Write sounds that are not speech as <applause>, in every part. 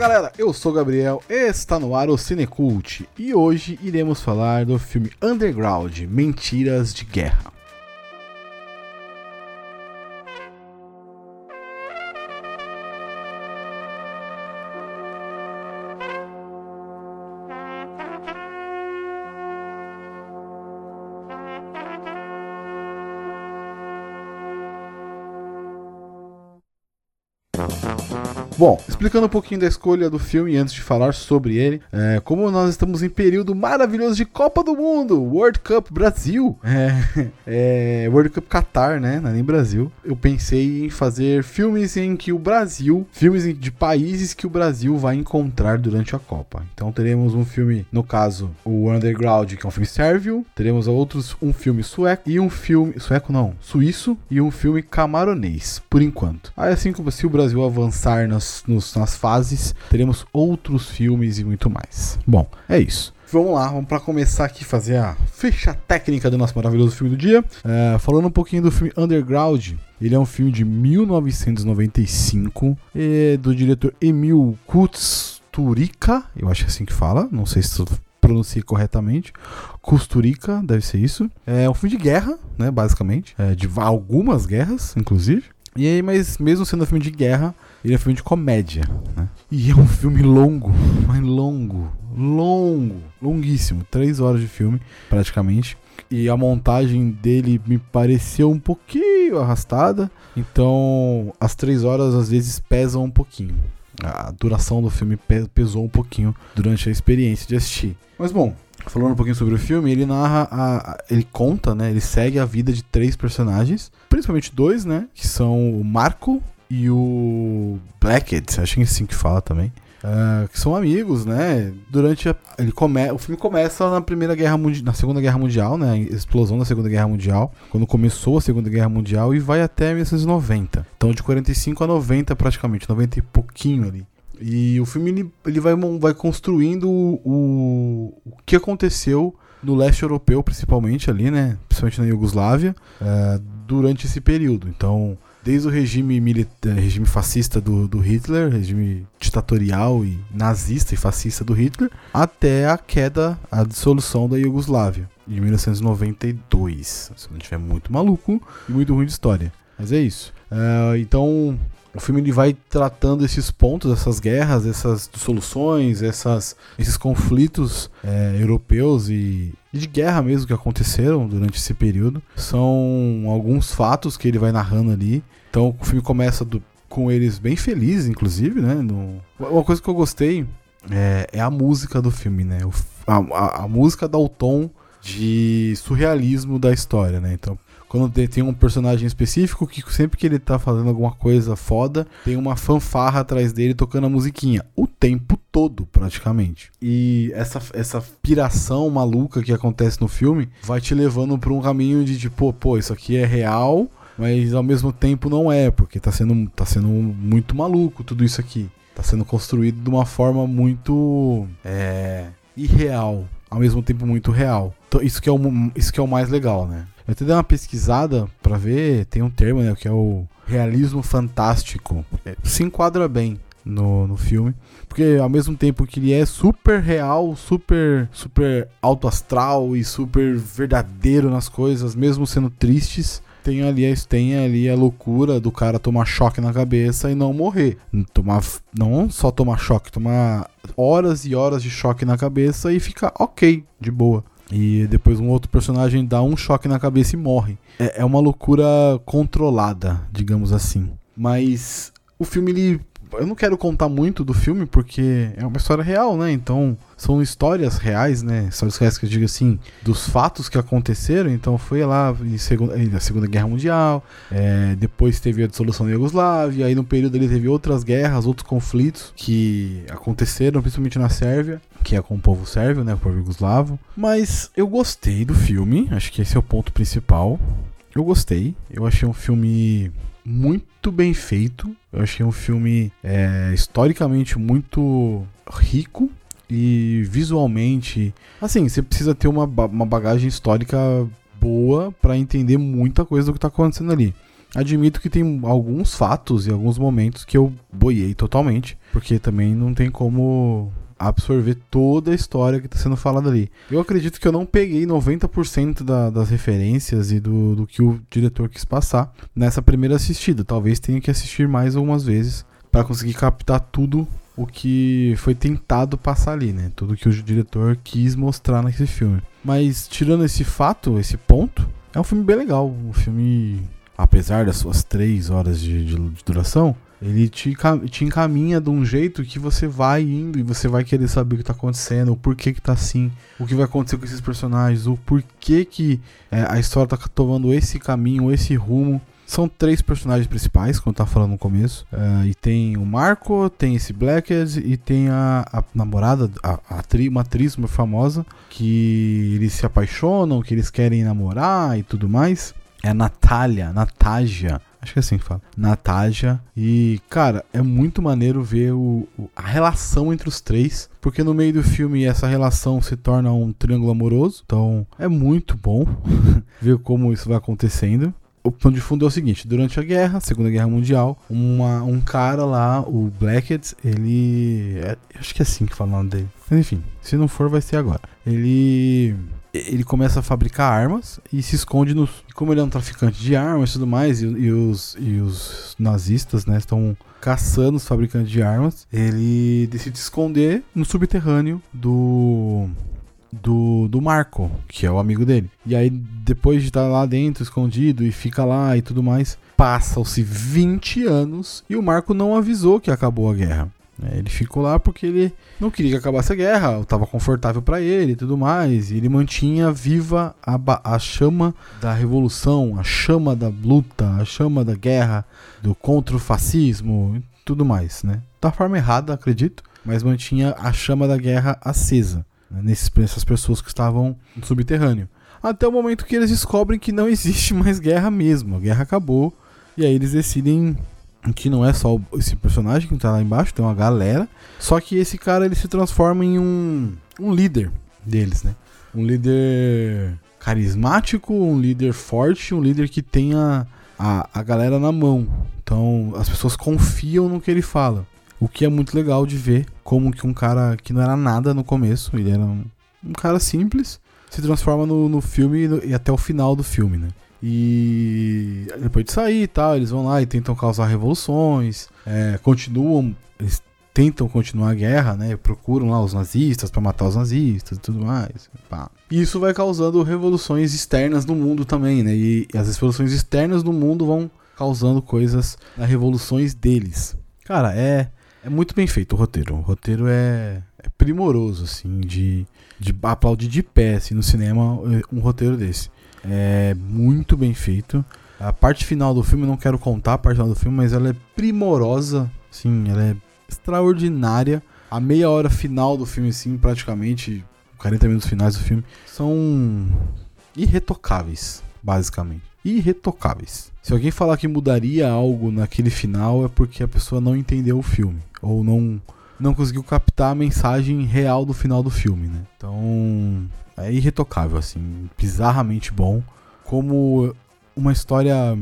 galera, eu sou Gabriel, está no ar o Cinecult e hoje iremos falar do filme Underground Mentiras de Guerra. Bom, explicando um pouquinho da escolha do filme antes de falar sobre ele, é, como nós estamos em período maravilhoso de Copa do Mundo, World Cup Brasil, é, <laughs> é, World Cup Qatar, né? Não é nem Brasil. Eu pensei em fazer filmes em que o Brasil, filmes de países que o Brasil vai encontrar durante a Copa. Então teremos um filme, no caso, o Underground, que é um filme sérvio, teremos outros um filme sueco e um filme sueco não, suíço e um filme camaronês, por enquanto. Aí assim como se o Brasil avançar nas nos, nas fases, teremos outros filmes e muito mais. Bom, é isso. Vamos lá, vamos para começar aqui fazer a ficha técnica do nosso maravilhoso filme do dia. É, falando um pouquinho do filme Underground, ele é um filme de 1995, é do diretor Emil Kusturica, eu acho assim que fala, não sei se pronunciei corretamente. Kusturica, deve ser isso. É um filme de guerra, né, basicamente, é, de algumas guerras, inclusive. E aí, mas mesmo sendo um filme de guerra, ele é um filme de comédia, né? E é um filme longo, mas longo, longo, longuíssimo. Três horas de filme, praticamente. E a montagem dele me pareceu um pouquinho arrastada. Então, as três horas às vezes pesam um pouquinho. A duração do filme pesou um pouquinho durante a experiência de assistir. Mas bom, falando um pouquinho sobre o filme, ele narra, a, ele conta, né? Ele segue a vida de três personagens, principalmente dois, né? Que são o Marco e o Blackett, acho que é assim que fala também. Uh, que são amigos, né? Durante a, ele come, o filme começa na primeira guerra na segunda guerra mundial, né? Explosão da segunda guerra mundial, quando começou a segunda guerra mundial e vai até 1990. Então de 45 a 90 praticamente, 90 e pouquinho ali. E o filme ele, ele vai, vai construindo o, o que aconteceu no leste europeu, principalmente ali, né? Principalmente na Iugoslávia, uh, durante esse período. Então desde o regime militar, regime fascista do, do Hitler, regime ditatorial e nazista e fascista do Hitler, até a queda, a dissolução da Iugoslávia, de 1992. Se não tiver muito maluco e muito ruim de história. Mas é isso. Uh, então, o filme ele vai tratando esses pontos, essas guerras, essas dissoluções, essas, esses conflitos é, europeus e, e, de guerra mesmo que aconteceram durante esse período. São alguns fatos que ele vai narrando ali. Então o filme começa do, com eles bem felizes, inclusive, né? No, uma coisa que eu gostei é, é a música do filme, né? O, a, a, a música dá o tom de surrealismo da história, né? Então quando tem um personagem específico que sempre que ele tá fazendo alguma coisa foda, tem uma fanfarra atrás dele tocando a musiquinha. O tempo todo, praticamente. E essa, essa piração maluca que acontece no filme vai te levando pra um caminho de tipo, pô, isso aqui é real, mas ao mesmo tempo não é, porque tá sendo, tá sendo muito maluco tudo isso aqui. Tá sendo construído de uma forma muito é, irreal, ao mesmo tempo muito real. Então, isso que é o, isso que é o mais legal, né? Eu até dei uma pesquisada para ver, tem um termo, né, que é o realismo fantástico. É, se enquadra bem no, no filme, porque ao mesmo tempo que ele é super real, super super alto astral e super verdadeiro nas coisas, mesmo sendo tristes, tem ali, tem ali a loucura do cara tomar choque na cabeça e não morrer. Tomar, não só tomar choque, tomar horas e horas de choque na cabeça e ficar ok, de boa. E depois um outro personagem dá um choque na cabeça e morre. É, é uma loucura controlada, digamos assim. Mas o filme, ele. Eu não quero contar muito do filme porque é uma história real, né? Então são histórias reais, né? Histórias reais que eu digo assim, dos fatos que aconteceram. Então foi lá em segunda, na Segunda Guerra Mundial, é, depois teve a dissolução da Iugoslávia, aí no período ele teve outras guerras, outros conflitos que aconteceram, principalmente na Sérvia que é com o povo sérvio, né, o povo jugoslavo. Mas eu gostei do filme, acho que esse é o ponto principal. Eu gostei, eu achei um filme muito bem feito. Eu achei um filme é, historicamente muito rico e visualmente. Assim, você precisa ter uma, uma bagagem histórica boa para entender muita coisa do que tá acontecendo ali. Admito que tem alguns fatos e alguns momentos que eu boiei totalmente, porque também não tem como absorver toda a história que está sendo falada ali. Eu acredito que eu não peguei 90% da, das referências e do, do que o diretor quis passar nessa primeira assistida. Talvez tenha que assistir mais algumas vezes para conseguir captar tudo o que foi tentado passar ali, né? Tudo que o diretor quis mostrar nesse filme. Mas tirando esse fato, esse ponto, é um filme bem legal. Um filme, apesar das suas três horas de, de, de duração, ele te, encaminha de um jeito que você vai indo e você vai querer saber o que tá acontecendo, o porquê que tá assim, o que vai acontecer com esses personagens, o porquê que é, a história tá tomando esse caminho, esse rumo. São três personagens principais, como eu tava falando no começo. Uh, e tem o Marco, tem esse Blackhead e tem a, a namorada, a, a uma atriz muito famosa, que eles se apaixonam, que eles querem namorar e tudo mais. É a Natália, Natália. Acho que é assim que fala. Natália. E, cara, é muito maneiro ver o, o, a relação entre os três. Porque no meio do filme essa relação se torna um triângulo amoroso. Então é muito bom <laughs> ver como isso vai acontecendo. O plano de fundo é o seguinte: durante a guerra, Segunda Guerra Mundial, uma, um cara lá, o Blackhead, ele. É, acho que é assim que fala o nome dele. Mas enfim, se não for, vai ser agora. Ele ele começa a fabricar armas e se esconde no. Como ele é um traficante de armas e tudo mais, e, e os, e os nazistas né, estão caçando os fabricantes de armas, ele decide esconder no subterrâneo do. Do, do Marco, que é o amigo dele. E aí, depois de estar lá dentro, escondido, e fica lá e tudo mais, passam-se 20 anos e o Marco não avisou que acabou a guerra. É, ele ficou lá porque ele não queria que acabasse a guerra, estava confortável para ele e tudo mais. E ele mantinha viva a, a, chama da revolução, a chama da luta, a chama da guerra, do contra o fascismo e tudo mais, né? Da forma errada, acredito, mas mantinha a chama da guerra acesa né? nessas pessoas que estavam no subterrâneo. Até o momento que eles descobrem que não existe mais guerra mesmo, a guerra acabou. E aí eles decidem que não é só esse personagem que tá lá embaixo, tem uma galera. Só que esse cara ele se transforma em um, um líder deles, né? Um líder carismático, um líder forte, um líder que tem a, a, galera na mão. Então as pessoas confiam no que ele fala. O que é muito legal de ver como que um cara que não era nada no começo, ele era um, um cara simples, se transforma no, no filme e até o final do filme, né? E depois de sair e tal, eles vão lá e tentam causar revoluções, é, continuam, eles tentam continuar a guerra, né? Procuram lá os nazistas para matar os nazistas e tudo mais. Pá. E isso vai causando revoluções externas no mundo também, né? E, as revoluções externas do mundo vão causando coisas nas revoluções deles. Cara, é, é muito bem feito o roteiro. O roteiro é, é primoroso, assim, de, de aplaudir de pé assim, no cinema um roteiro desse. É muito bem feito. A parte final do filme, não quero contar a parte final do filme, mas ela é primorosa, sim, ela é extraordinária. A meia hora final do filme, sim, praticamente, 40 minutos finais do filme, são irretocáveis, basicamente. Irretocáveis. Se alguém falar que mudaria algo naquele final, é porque a pessoa não entendeu o filme. Ou não, não conseguiu captar a mensagem real do final do filme, né? Então, é irretocável, assim, bizarramente bom. Como uma história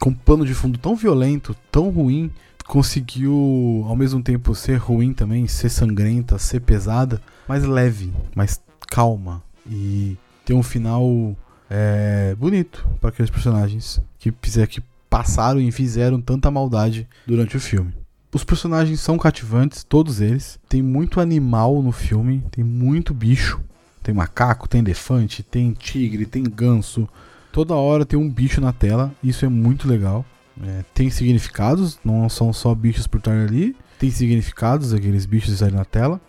com um pano de fundo tão violento, tão ruim, conseguiu ao mesmo tempo ser ruim também, ser sangrenta, ser pesada, mas leve, mais calma e ter um final é, bonito para aqueles personagens que, que passaram e fizeram tanta maldade durante o filme. Os personagens são cativantes, todos eles. Tem muito animal no filme, tem muito bicho. Tem macaco, tem elefante, tem tigre, tem ganso. Toda hora tem um bicho na tela. Isso é muito legal. É, tem significados, não são só bichos por estar ali. Tem significados aqueles bichos ali na tela.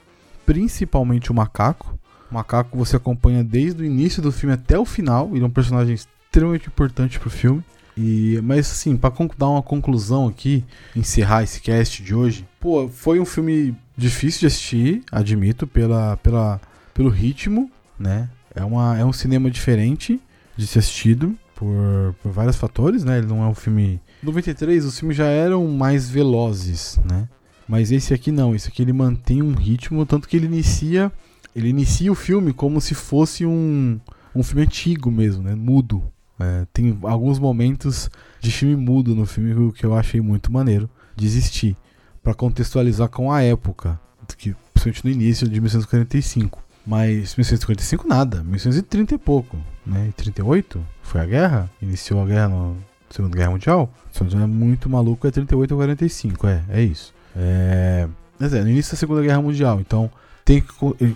Principalmente o macaco. O macaco você acompanha desde o início do filme até o final. Ele é um personagem extremamente importante pro filme. E, mas assim, para dar uma conclusão aqui, encerrar esse cast de hoje, pô, foi um filme difícil de assistir, admito, pela, pela pelo ritmo, né? É, uma, é um cinema diferente de ser assistido por, por vários fatores, né? Ele não é um filme. Em 93 os filmes já eram mais velozes, né? Mas esse aqui não, esse aqui ele mantém um ritmo, tanto que ele inicia. Ele inicia o filme como se fosse um, um filme antigo mesmo, né? Mudo. É, tem alguns momentos de filme mudo no filme que eu achei muito maneiro de existir. para contextualizar com a época, que, principalmente no início de 1945. Mas 1945 nada, 1930 e pouco, né? 38 foi a guerra, iniciou a guerra no Segunda Guerra Mundial. Se não é muito maluco, é 38 ou 45, é, é isso. É, é, no início da Segunda Guerra Mundial, então tem que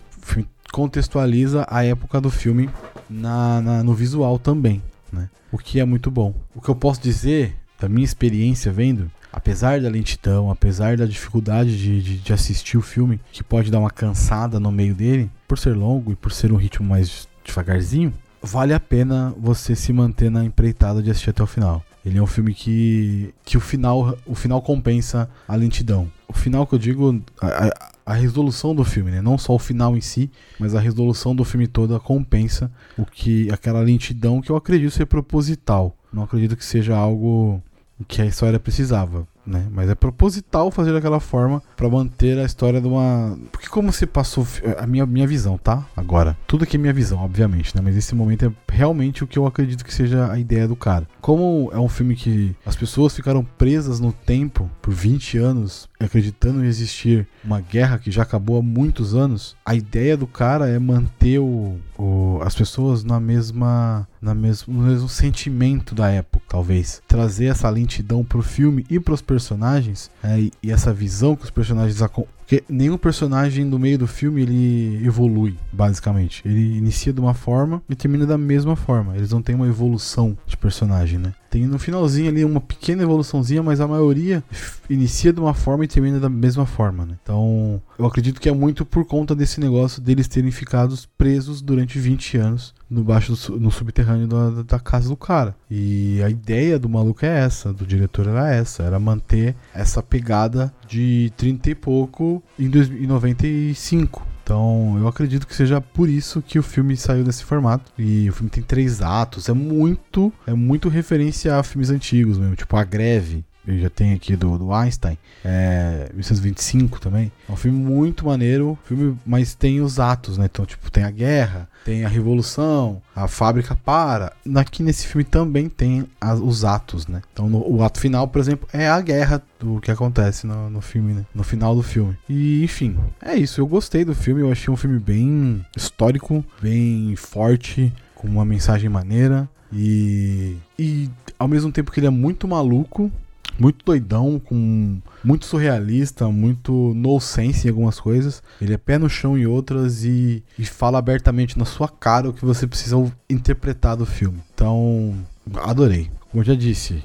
contextualiza a época do filme na, na, no visual também, né? O que é muito bom. O que eu posso dizer da minha experiência vendo apesar da lentidão, apesar da dificuldade de, de, de, assistir o filme, que pode dar uma cansada no meio dele, por ser longo e por ser um ritmo mais devagarzinho, vale a pena você se manter na empreitada de assistir até o final. Ele é um filme que, que o final o final compensa a lentidão. O final que eu digo, a, a, resolução do filme, né? Não só o final em si, mas a resolução do filme toda compensa o que aquela lentidão que eu acredito ser proposital. Não acredito que seja algo que a história precisava né? Mas é proposital fazer daquela forma para manter a história de uma. Porque como se passou a minha, minha visão, tá? Agora, tudo aqui é minha visão, obviamente, né? Mas esse momento é realmente o que eu acredito que seja a ideia do cara. Como é um filme que as pessoas ficaram presas no tempo por 20 anos, acreditando em existir uma guerra que já acabou há muitos anos, a ideia do cara é manter o, o as pessoas na mesma na mesmo, no mesmo sentimento da época, talvez. Trazer essa lentidão pro filme e pros personagens é, e, e, essa visão que os personagens porque nenhum personagem no meio do filme ele evolui, basicamente. Ele inicia de uma forma e termina da mesma forma. Eles não têm uma evolução de personagem, né? Tem no finalzinho ali uma pequena evoluçãozinha, mas a maioria inicia de uma forma e termina da mesma forma, né? Então, eu acredito que é muito por conta desse negócio deles terem ficado presos durante 20 anos no baixo do, no subterrâneo da, da, casa do cara. E a ideia do maluco é essa, do diretor era essa, era manter essa pegada de 30 e pouco em 95. Então, eu acredito que seja por isso que o filme saiu desse formato. E o filme tem três atos. É muito, é muito referência a filmes antigos mesmo, tipo A Greve, eu já tenho aqui do, do Einstein, é, 1925 também. É um filme muito maneiro, filme, mas tem os atos, né? Então, tipo, tem a guerra, tem a revolução, a fábrica para. Aqui nesse filme também tem as, os atos, né? Então, no, o ato final, por exemplo, é a guerra do que acontece no, no filme, né? No final do filme. E, enfim, é isso. Eu gostei do filme, eu achei um filme bem histórico, bem forte, com uma mensagem maneira. E, e ao mesmo tempo que ele é muito maluco, muito doidão, com muito surrealista, muito no sense em algumas coisas. Ele é pé no chão em outras e, e fala abertamente na sua cara o que você precisa interpretar do filme. Então, adorei. Como eu já disse,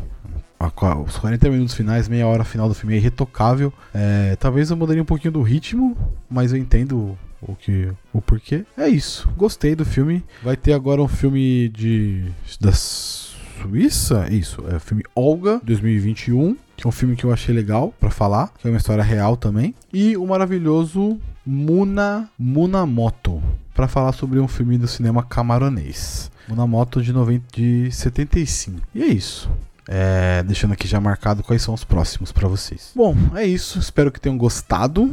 os 40 minutos finais, meia hora final do filme é irretocável. É, talvez eu mudaria um pouquinho do ritmo, mas eu entendo o que o porquê. É isso. Gostei do filme. Vai ter agora um filme de das Suíça? Isso, é o filme Olga, 2021, que é um filme que eu achei legal para falar, que é uma história real também. E o maravilhoso Muna Munamoto, para falar sobre um filme do cinema camaronês. Munamoto de, 90, de 75. E é isso. É, deixando aqui já marcado quais são os próximos para vocês. Bom, é isso. Espero que tenham gostado.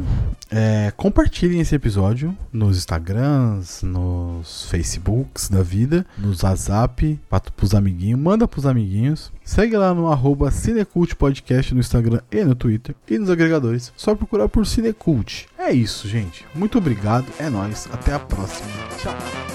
É, compartilhem esse episódio nos Instagrams, nos Facebooks da vida, nos WhatsApp, pros amiguinhos, manda pros amiguinhos. Segue lá no arroba Cinecult Podcast no Instagram e no Twitter e nos agregadores. Só procurar por Cinecult. É isso, gente. Muito obrigado. É nóis. Até a próxima. Tchau.